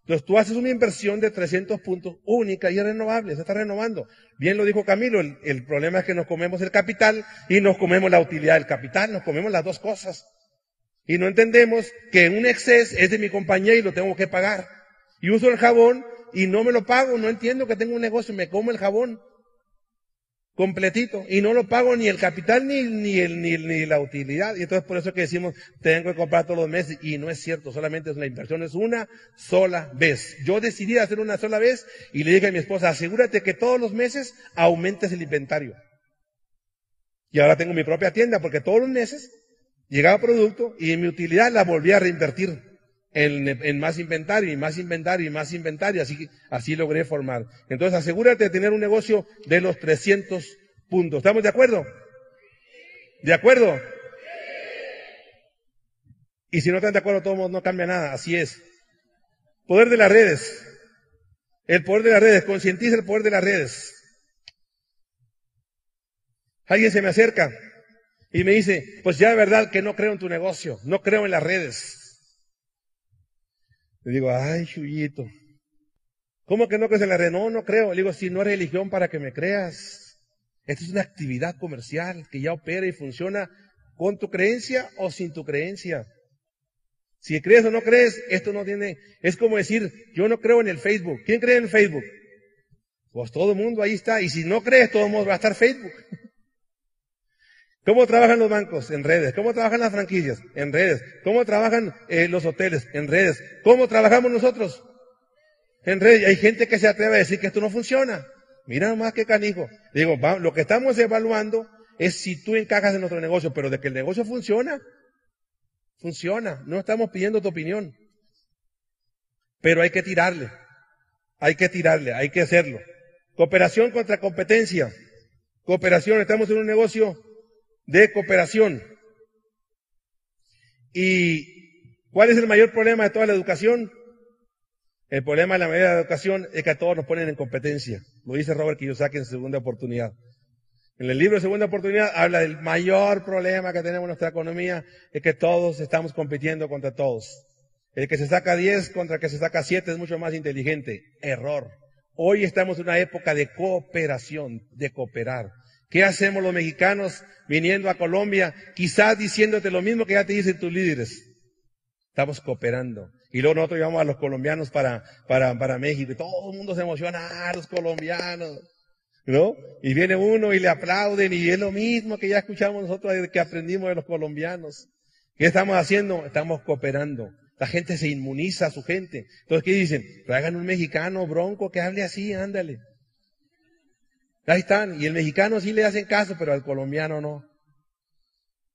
Entonces tú haces una inversión de 300 puntos única y renovable, se está renovando. Bien lo dijo Camilo, el, problema es que nos comemos el capital y nos comemos la utilidad del capital, nos comemos las dos cosas. Y no entendemos que un exceso es de mi compañía y lo tengo que pagar. Y uso el jabón y no me lo pago, no entiendo que tengo un negocio y me como el jabón completito y no lo pago ni el capital ni, ni, el, ni, ni, la utilidad. Y entonces por eso que decimos, tengo que comprar todos los meses y no es cierto, solamente es una inversión, es una sola vez. Yo decidí hacer una sola vez y le dije a mi esposa, asegúrate que todos los meses aumentes el inventario. Y ahora tengo mi propia tienda porque todos los meses llegaba producto y mi utilidad la volví a reinvertir en, más inventario y más inventario y más inventario, así, así logré formar. Entonces asegúrate de tener un negocio de los 300 puntos. ¿Estamos de acuerdo? ¿De acuerdo? Y si no están de acuerdo, todos no cambia nada, así es. Poder de las redes. El poder de las redes, concientiza el poder de las redes. Alguien se me acerca y me dice, pues ya de verdad que no creo en tu negocio, no creo en las redes. Le digo, ay, Chuyito. ¿Cómo que no crees en la red? No, no creo. Le digo, si no es religión para que me creas. Esta es una actividad comercial que ya opera y funciona con tu creencia o sin tu creencia. Si crees o no crees, esto no tiene, es como decir, yo no creo en el Facebook. ¿Quién cree en el Facebook? Pues todo el mundo ahí está. Y si no crees, todo el mundo va a estar Facebook. ¿Cómo trabajan los bancos? En redes. ¿Cómo trabajan las franquicias? En redes. ¿Cómo trabajan eh, los hoteles? En redes. ¿Cómo trabajamos nosotros? En redes. Hay gente que se atreve a decir que esto no funciona. Mira nomás qué canijo. Digo, lo que estamos evaluando es si tú encajas en nuestro negocio, pero de que el negocio funciona, funciona. No estamos pidiendo tu opinión. Pero hay que tirarle. Hay que tirarle, hay que hacerlo. Cooperación contra competencia. Cooperación, estamos en un negocio de cooperación. ¿Y cuál es el mayor problema de toda la educación? El problema de la mayoría de la educación es que a todos nos ponen en competencia. Lo dice Robert Kiyosaki en segunda oportunidad. En el libro de Segunda Oportunidad habla del mayor problema que tenemos en nuestra economía, es que todos estamos compitiendo contra todos. El que se saca 10 contra el que se saca 7 es mucho más inteligente. Error. Hoy estamos en una época de cooperación, de cooperar. ¿Qué hacemos los mexicanos viniendo a Colombia, quizás diciéndote lo mismo que ya te dicen tus líderes? Estamos cooperando. Y luego nosotros llevamos a los colombianos para, para, para México y todo el mundo se emociona, ah, los colombianos. ¿no? Y viene uno y le aplauden y es lo mismo que ya escuchamos nosotros que aprendimos de los colombianos. ¿Qué estamos haciendo? Estamos cooperando. La gente se inmuniza a su gente. Entonces, ¿qué dicen? Traigan un mexicano bronco que hable así, ándale. Ahí están. Y el mexicano sí le hacen caso, pero al colombiano no.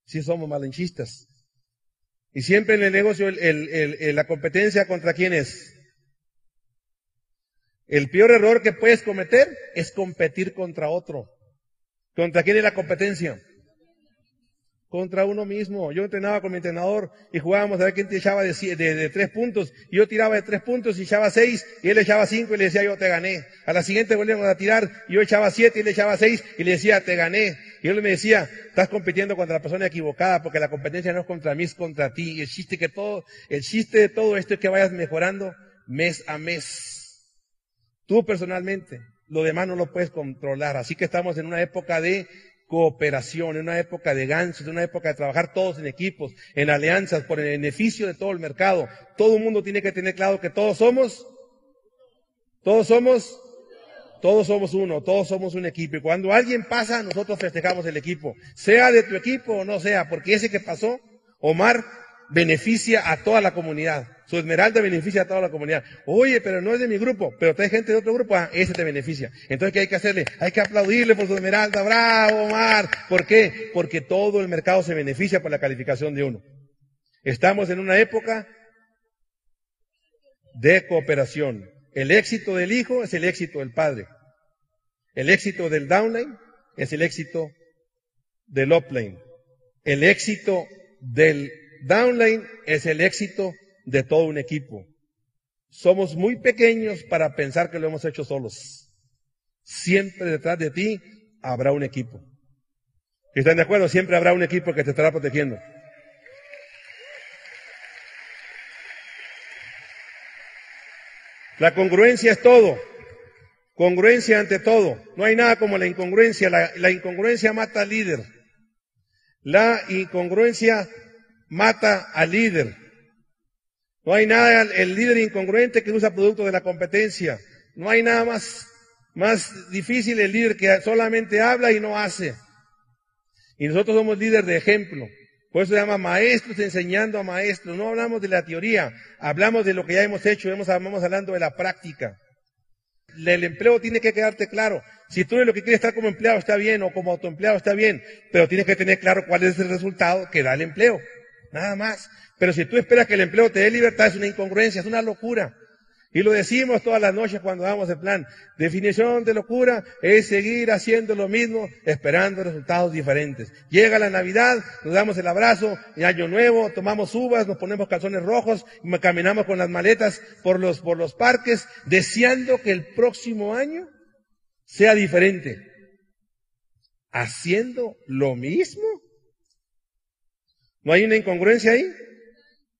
Sí somos malenchistas. Y siempre en el negocio el, la competencia contra quién es? El peor error que puedes cometer es competir contra otro. ¿Contra quién es la competencia? Contra uno mismo. Yo entrenaba con mi entrenador y jugábamos a ver quién te echaba de, de, tres puntos. Y yo tiraba de tres puntos y echaba seis y él echaba cinco y le decía yo te gané. A la siguiente volvíamos a tirar y yo echaba siete y él echaba seis y le decía te gané. Y él me decía, estás compitiendo contra la persona equivocada porque la competencia no es contra mí, es contra ti. Y el chiste que todo, el chiste de todo esto es que vayas mejorando mes a mes. Tú personalmente, lo demás no lo puedes controlar. Así que estamos en una época de cooperación, en una época de ganchos, en una época de trabajar todos en equipos, en alianzas, por el beneficio de todo el mercado. Todo el mundo tiene que tener claro que todos somos, todos somos, todos somos uno, todos somos un equipo. Y cuando alguien pasa, nosotros festejamos el equipo. Sea de tu equipo o no sea, porque ese que pasó, Omar, beneficia a toda la comunidad. Su esmeralda beneficia a toda la comunidad. Oye, pero no es de mi grupo, pero trae gente de otro grupo, ah, ese te beneficia. Entonces, ¿qué hay que hacerle? Hay que aplaudirle por su esmeralda. Bravo, Omar. ¿Por qué? Porque todo el mercado se beneficia por la calificación de uno. Estamos en una época de cooperación. El éxito del hijo es el éxito del padre. El éxito del downline es el éxito del upline. El éxito del downline es el éxito de todo un equipo. Somos muy pequeños para pensar que lo hemos hecho solos. Siempre detrás de ti habrá un equipo. ¿Están de acuerdo? Siempre habrá un equipo que te estará protegiendo. La congruencia es todo. Congruencia ante todo. No hay nada como la incongruencia. La, la incongruencia mata al líder. La incongruencia mata al líder. No hay nada, el líder incongruente que usa productos de la competencia. No hay nada más, más difícil el líder que solamente habla y no hace. Y nosotros somos líderes de ejemplo. Por eso se llama maestros enseñando a maestros. No hablamos de la teoría, hablamos de lo que ya hemos hecho, estamos hablando de la práctica. El empleo tiene que quedarte claro. Si tú lo que quieres estar como empleado está bien o como autoempleado está bien, pero tienes que tener claro cuál es el resultado que da el empleo. Nada más. Pero si tú esperas que el empleo te dé libertad, es una incongruencia, es una locura. Y lo decimos todas las noches cuando damos el plan. Definición de locura es seguir haciendo lo mismo, esperando resultados diferentes. Llega la Navidad, nos damos el abrazo, y Año Nuevo, tomamos uvas, nos ponemos calzones rojos, caminamos con las maletas por los, por los parques, deseando que el próximo año sea diferente. Haciendo lo mismo. ¿No hay una incongruencia ahí?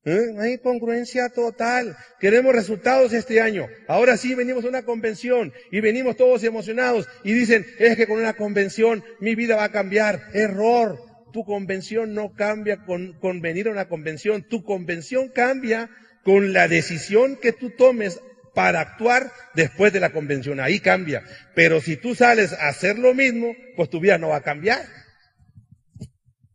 ¿Eh? Hay incongruencia total. Queremos resultados este año. Ahora sí venimos a una convención y venimos todos emocionados y dicen, es que con una convención mi vida va a cambiar. Error. Tu convención no cambia con, con venir a una convención. Tu convención cambia con la decisión que tú tomes para actuar después de la convención. Ahí cambia. Pero si tú sales a hacer lo mismo, pues tu vida no va a cambiar.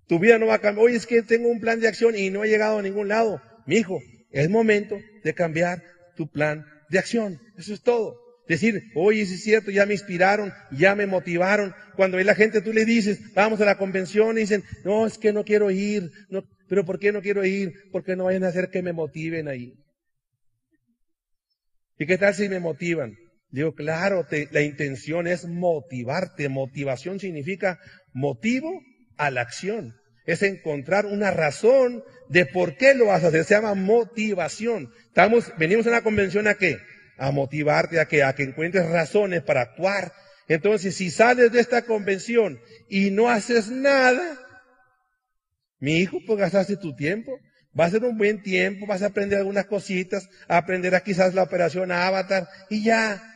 Tu vida no va a cambiar. Oye, es que tengo un plan de acción y no he llegado a ningún lado. Mi hijo, es momento de cambiar tu plan de acción. Eso es todo. Decir, oye, es cierto, ya me inspiraron, ya me motivaron. Cuando la gente tú le dices, vamos a la convención y dicen, no, es que no quiero ir. No, pero ¿por qué no quiero ir? Porque no vayan a hacer que me motiven ahí. ¿Y qué tal si me motivan? Digo, claro, la intención es motivarte. Motivación significa motivo a la acción. Es encontrar una razón de por qué lo vas a hacer. Se llama motivación. Estamos, venimos a una convención a qué? A motivarte, a que, a que encuentres razones para actuar. Entonces, si sales de esta convención y no haces nada, mi hijo, pues gastaste tu tiempo. Va a ser un buen tiempo, vas a aprender algunas cositas, aprenderás quizás la operación Avatar y ya.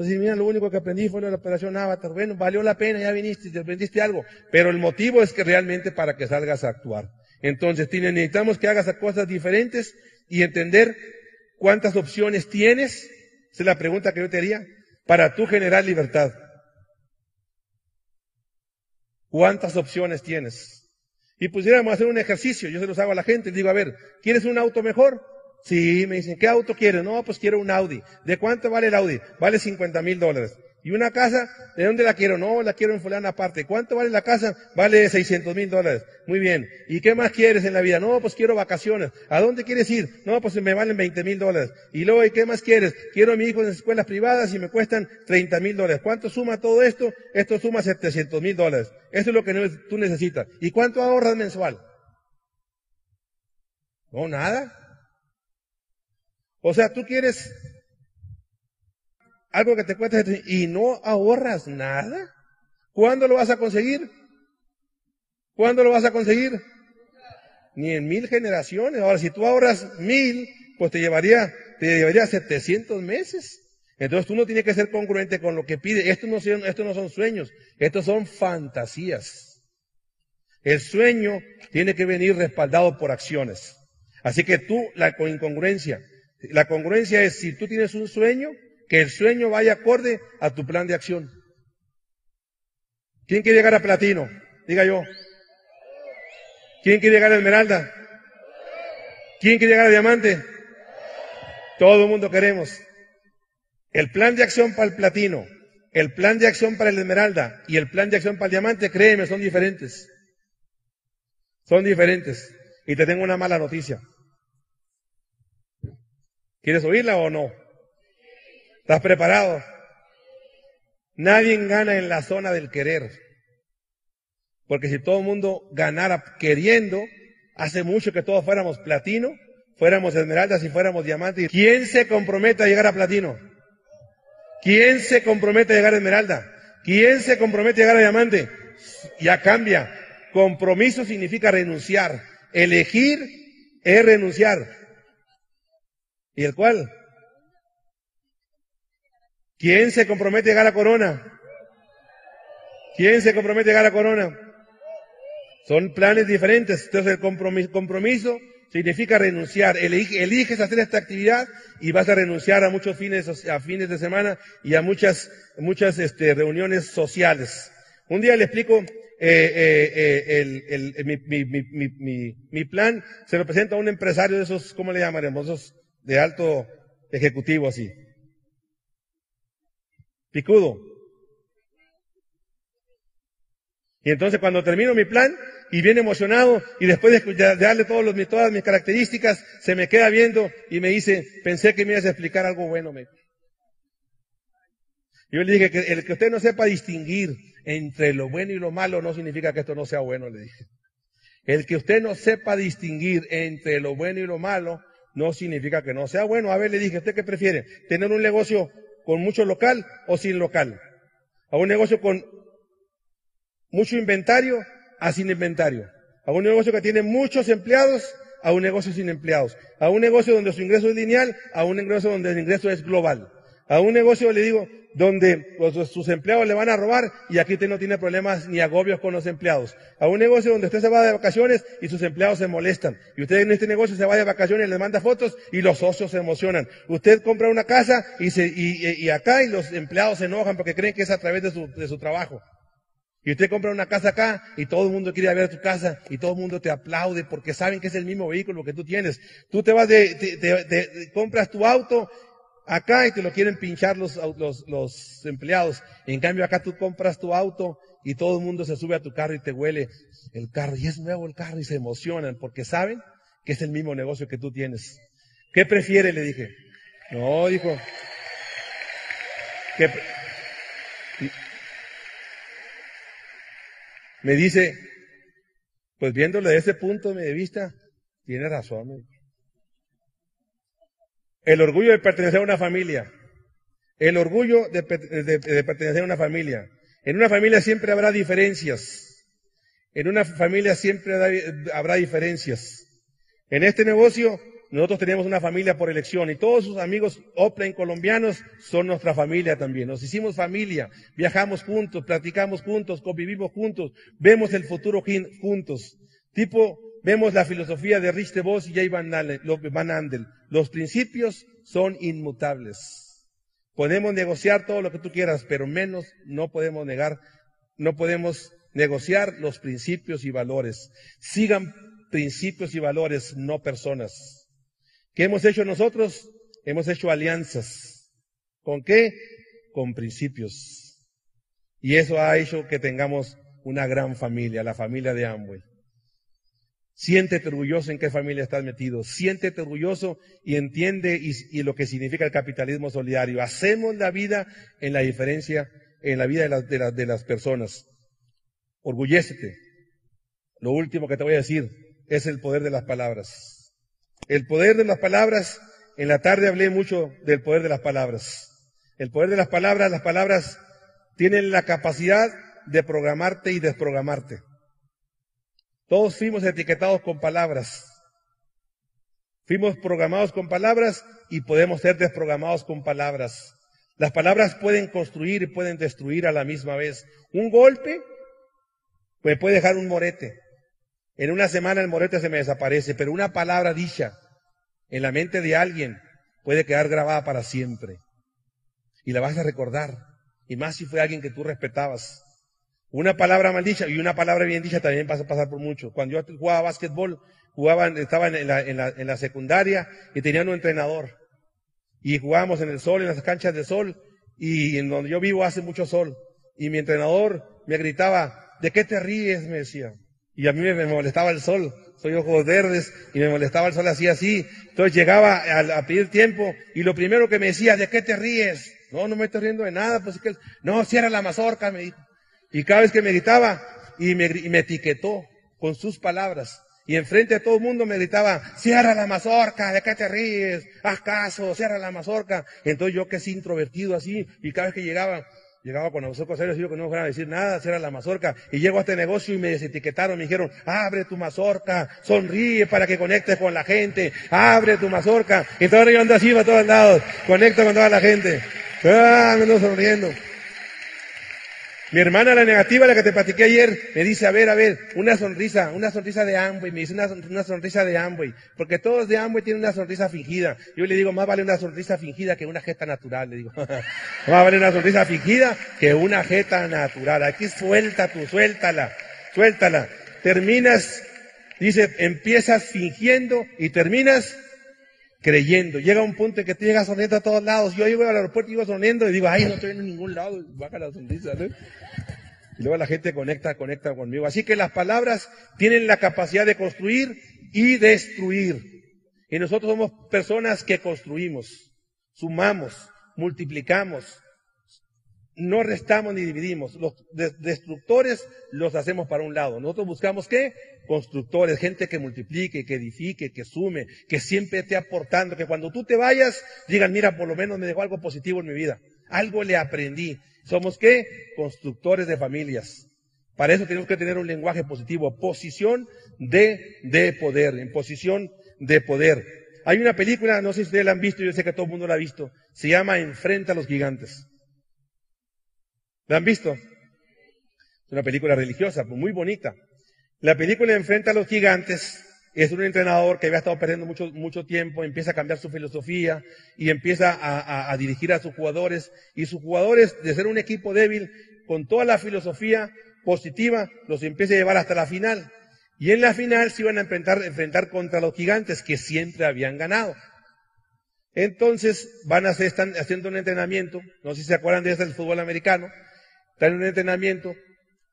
Pues mira, lo único que aprendí fue la operación Avatar. Bueno, valió la pena, ya viniste, te aprendiste algo. Pero el motivo es que realmente para que salgas a actuar. Entonces, necesitamos que hagas cosas diferentes y entender cuántas opciones tienes. Esa es la pregunta que yo te haría. Para tú generar libertad. ¿Cuántas opciones tienes? Y pudiéramos hacer un ejercicio, yo se los hago a la gente, digo, a ver, ¿quieres un auto mejor? Sí, me dicen, ¿qué auto quieres? No, pues quiero un Audi. ¿De cuánto vale el Audi? Vale 50 mil dólares. ¿Y una casa? ¿De dónde la quiero? No, la quiero en fulana aparte. ¿Cuánto vale la casa? Vale 600 mil dólares. Muy bien. ¿Y qué más quieres en la vida? No, pues quiero vacaciones. ¿A dónde quieres ir? No, pues me valen 20 mil dólares. Y luego, ¿y qué más quieres? Quiero a mi hijo en escuelas privadas y me cuestan 30 mil dólares. ¿Cuánto suma todo esto? Esto suma 700 mil dólares. Esto es lo que tú necesitas. ¿Y cuánto ahorras mensual? No, nada. O sea, tú quieres algo que te cueste y no ahorras nada. ¿Cuándo lo vas a conseguir? ¿Cuándo lo vas a conseguir? Ni en mil generaciones. Ahora, si tú ahorras mil, pues te llevaría, te llevaría 700 meses. Entonces tú no tienes que ser congruente con lo que pide. Estos no son, estos no son sueños, estos son fantasías. El sueño tiene que venir respaldado por acciones. Así que tú, la incongruencia, la congruencia es si tú tienes un sueño, que el sueño vaya acorde a tu plan de acción. ¿Quién quiere llegar a platino? Diga yo. ¿Quién quiere llegar a esmeralda? ¿Quién quiere llegar a diamante? Todo el mundo queremos. El plan de acción para el platino, el plan de acción para el esmeralda y el plan de acción para el diamante, créeme, son diferentes. Son diferentes. Y te tengo una mala noticia. ¿Quieres oírla o no? ¿Estás preparado? Nadie gana en la zona del querer. Porque si todo el mundo ganara queriendo, hace mucho que todos fuéramos platino, fuéramos esmeraldas y fuéramos diamantes. ¿Quién se compromete a llegar a platino? ¿Quién se compromete a llegar a esmeralda? ¿Quién se compromete a llegar a diamante? Ya cambia. Compromiso significa renunciar. Elegir es renunciar. ¿Y el cual? ¿Quién se compromete a llegar a la corona? ¿Quién se compromete a llegar a la corona? Son planes diferentes. Entonces el compromiso, significa renunciar. eliges hacer esta actividad y vas a renunciar a muchos fines, a fines de semana y a muchas, muchas este, reuniones sociales. Un día le explico mi, plan, se lo presenta a un empresario de esos, ¿cómo le llamaremos? De alto ejecutivo así. Picudo. Y entonces cuando termino mi plan y viene emocionado y después de, darle todos los, todas mis características, se me queda viendo y me dice, pensé que me ibas a explicar algo bueno. Me. Yo le dije que el que usted no sepa distinguir entre lo bueno y lo malo no significa que esto no sea bueno, le dije. El que usted no sepa distinguir entre lo bueno y lo malo no significa que no sea bueno. A ver, le dije, ¿usted qué prefiere? ¿Tener un negocio con mucho local o sin local? ¿A un negocio con mucho inventario a sin inventario? ¿A un negocio que tiene muchos empleados a un negocio sin empleados? ¿A un negocio donde su ingreso es lineal a un negocio donde el ingreso es global? ¿A un negocio, le digo, donde sus empleados le van a robar y aquí usted no tiene problemas ni agobios con los empleados. A un negocio donde usted se va de vacaciones y sus empleados se molestan. Y usted en este negocio se va de vacaciones, y le manda fotos y los socios se emocionan. Usted compra una casa y, se, y, acá y los empleados se enojan porque creen que es a través de su, de su trabajo. Y usted compra una casa acá y todo el mundo quiere ver tu casa y todo el mundo te aplaude porque saben que es el mismo vehículo que tú tienes. Tú te vas de, de compras tu auto acá y te lo quieren pinchar los, los, los empleados. En cambio acá tú compras tu auto y todo el mundo se sube a tu carro y te huele el carro y es nuevo el carro y se emocionan porque saben que es el mismo negocio que tú tienes. ¿Qué prefiere? Le dije. No, dijo. Me dice, pues viéndole de ese punto de vista, tiene razón. El orgullo de pertenecer a una familia. El orgullo de, pertenecer a una familia. En una familia siempre habrá diferencias. En una familia siempre habrá diferencias. En este negocio nosotros tenemos una familia por elección y todos sus amigos Oplen colombianos son nuestra familia también. Nos hicimos familia, viajamos juntos, platicamos juntos, convivimos juntos, vemos el futuro juntos. Tipo, vemos la filosofía de Rich DeVos y Jay Van Andel. Los principios son inmutables. Podemos negociar todo lo que tú quieras, pero menos no podemos negar, no podemos negociar los principios y valores. Sigan principios y valores, no personas. ¿Qué hemos hecho nosotros? Hemos hecho alianzas. ¿Con qué? Con principios. Y eso ha hecho que tengamos una gran familia, la familia de Amway. Siéntete orgulloso en qué familia estás metido. Siéntete orgulloso y entiende y, lo que significa el capitalismo solidario. Hacemos la vida en la diferencia, en la vida de, de las personas. Orgullécete. Lo último que te voy a decir es el poder de las palabras. El poder de las palabras, en la tarde hablé mucho del poder de las palabras. El poder de las palabras, las palabras tienen la capacidad de programarte y desprogramarte. Todos fuimos etiquetados con palabras. Fuimos programados con palabras y podemos ser desprogramados con palabras. Las palabras pueden construir y pueden destruir a la misma vez. Un golpe me puede dejar un morete. En una semana el morete se me desaparece, pero una palabra dicha en la mente de alguien puede quedar grabada para siempre. Y la vas a recordar. Y más si fue alguien que tú respetabas. Una palabra mal dicha y una palabra bien dicha también pasa a pasar por mucho. Cuando yo jugaba básquetbol, jugaba, estaba en la, en, la, en la secundaria y tenía un entrenador. Y jugábamos en el sol, en las canchas de sol. Y en donde yo vivo hace mucho sol. Y mi entrenador me gritaba, ¿de qué te ríes? Me decía. Y a mí me molestaba el sol, soy ojos verdes y me molestaba el sol así, así. Entonces llegaba a, pedir tiempo y lo primero que me decía, ¿de qué te ríes? No, no me estoy riendo de nada, pues que, no, cierra la mazorca, me dijo. Y cada vez que me gritaba y me, y me etiquetó con sus palabras. Y enfrente de todo el mundo me gritaba, cierra la mazorca, ¿de qué te ríes? Haz caso, cierra la mazorca. Entonces yo que es introvertido así, y cada vez que llegaba, Llegaba con nosotros serios y yo que no me a decir nada, era la mazorca. Y llego a este negocio y me desetiquetaron, me dijeron, abre tu mazorca, sonríe para que conectes con la gente, abre tu mazorca. Y todo yo ando así para todos lados, conecto con toda la gente. Ah, me ando sonriendo. Mi hermana, la negativa, la que te platiqué ayer, me dice, a ver, a ver, una sonrisa, una sonrisa de Amway, me dice una, sonrisa de Amway, porque todos de Amway tienen una sonrisa fingida. Yo le digo, más vale una sonrisa fingida que una jeta natural, le digo. más vale una sonrisa fingida que una jeta natural. Aquí suelta tú, suéltala, suéltala. Terminas, dice, empiezas fingiendo y terminas creyendo. Llega un punto en que te llegas sonriendo a todos lados. Yo llego al aeropuerto y iba sonriendo y digo, ay, no estoy en ningún lado. Baja la sonrisa, ¿no? Y luego la gente conecta, conecta conmigo. Así que las palabras tienen la capacidad de construir y destruir. Y nosotros somos personas que construimos, sumamos, multiplicamos, no restamos ni dividimos. Los destructores los hacemos para un lado. Nosotros buscamos qué? Constructores, gente que multiplique, que edifique, que sume, que siempre esté aportando, que cuando tú te vayas digan, mira, por lo menos me dejó algo positivo en mi vida. Algo le aprendí. Somos qué? Constructores de familias. Para eso tenemos que tener un lenguaje positivo. Posición de, de poder. En posición de poder. Hay una película, no sé si ustedes la han visto, yo sé que todo el mundo la ha visto. Se llama Enfrenta a los gigantes. ¿La han visto? Es una película religiosa, pues, muy bonita. La película enfrenta a los gigantes. Es un entrenador que había estado perdiendo mucho, mucho tiempo, empieza a cambiar su filosofía y empieza a, dirigir a sus jugadores. Y sus jugadores, de ser un equipo débil, con toda la filosofía positiva, los empieza a llevar hasta la final. Y en la final se iban a enfrentar, enfrentar contra los gigantes que siempre habían ganado. Entonces van a hacer, haciendo un entrenamiento, no sé si se acuerdan de eso del fútbol americano, están en un entrenamiento.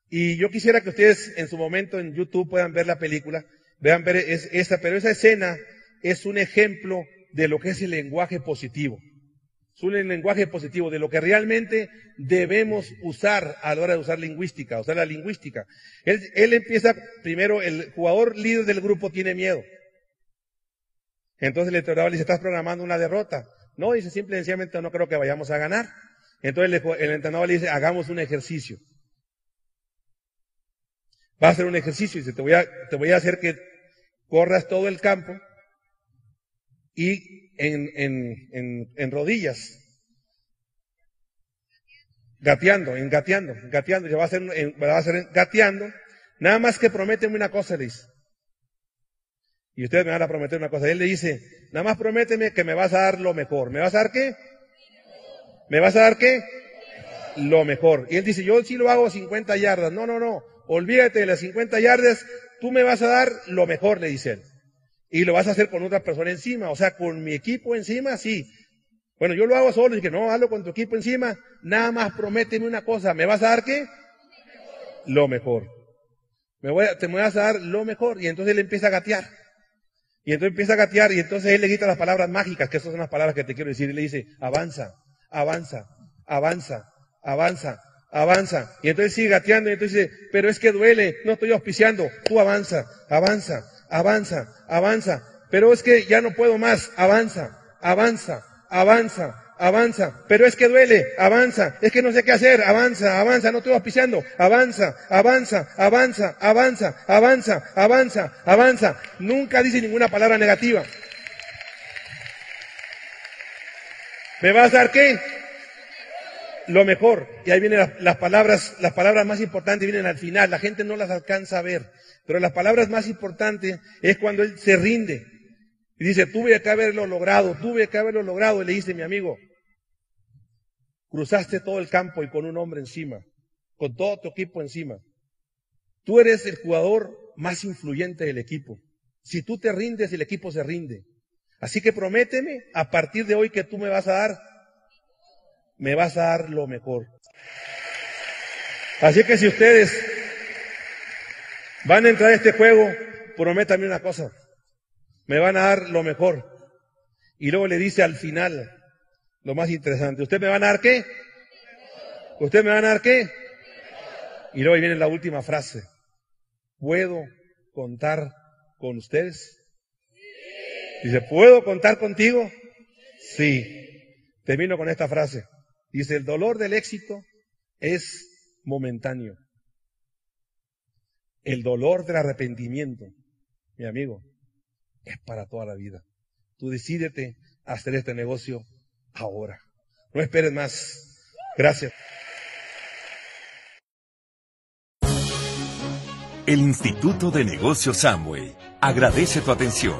Y yo quisiera que ustedes en su momento en YouTube puedan ver la película, vean ver esa, pero esa escena es un ejemplo de lo que es el lenguaje positivo. Es un lenguaje positivo, de lo que realmente debemos usar a la hora de usar lingüística, usar la lingüística. Él, él empieza, primero, el jugador líder del grupo tiene miedo. Entonces el entrenador le dice, estás programando una derrota. No, dice, simple y sencillamente no creo que vayamos a ganar. Entonces el, entrenador le dice, hagamos un ejercicio. Va a hacer un ejercicio, dice, te voy a, te voy a hacer que corras todo el campo y en, en, en, en rodillas, gateando, en gateando, gateando, va a ser, va a ser gateando, nada más que prométeme una cosa, le dice. Y ustedes me van a prometer una cosa. Él le dice, nada más prométeme que me vas a dar lo mejor. ¿Me vas a dar qué? ¿Me vas a dar qué? Lo mejor. Y él dice, yo sí lo hago 50 yardas. No, no, no. Olvídate de las 50 yardas. Tú me vas a dar lo mejor, le dice él. Y lo vas a hacer con otra persona encima. O sea, con mi equipo encima, sí. Bueno, yo lo hago solo. Y que no, hazlo con tu equipo encima. Nada más prométeme una cosa. ¿Me vas a dar qué? Lo mejor. Me voy a, te vas a dar lo mejor. Y entonces él empieza a gatear. Y entonces empieza a gatear y entonces él le quita las palabras mágicas, que esas son las palabras que te quiero decir. Y le dice, avanza, avanza, avanza, avanza, avanza. Y entonces sigue gateando y entonces dice, pero es que duele, no estoy auspiciando. Tú avanza, avanza, avanza, avanza. Pero es que ya no puedo más, avanza, avanza, avanza, avanza, pero es que duele, avanza, es que no sé qué hacer, avanza, avanza, no estoy auspiciando, avanza, avanza, avanza, avanza, avanza, avanza, avanza. Nunca dice ninguna palabra negativa. ¿Me vas a dar qué? Lo mejor. Y ahí vienen las, las, palabras, las palabras más importantes vienen al final. La gente no las alcanza a ver. Pero las palabras más importantes es cuando él se rinde. Y dice, tuve que haberlo logrado, tuve que haberlo logrado. Y le dice mi amigo, cruzaste todo el campo y con un hombre encima, con todo tu equipo encima. Tú eres el jugador más influyente del equipo. Si tú te rindes, el equipo se rinde. Así que prométeme a partir de hoy que tú me vas a dar, me vas a dar lo mejor. Así que si ustedes van a entrar a este juego, prométame una cosa me van a dar lo mejor. Y luego le dice al final, lo más interesante, ¿usted me van a dar qué? ¿Usted me van a dar qué? Y luego viene la última frase, ¿puedo contar con ustedes? Dice, ¿puedo contar contigo? Sí. Termino con esta frase. Dice, el dolor del éxito es momentáneo. El dolor del arrepentimiento, mi amigo, es para toda la vida. Tú decídete a hacer este negocio ahora. No esperes más. Gracias. El Instituto de Negocios Samway agradece tu atención.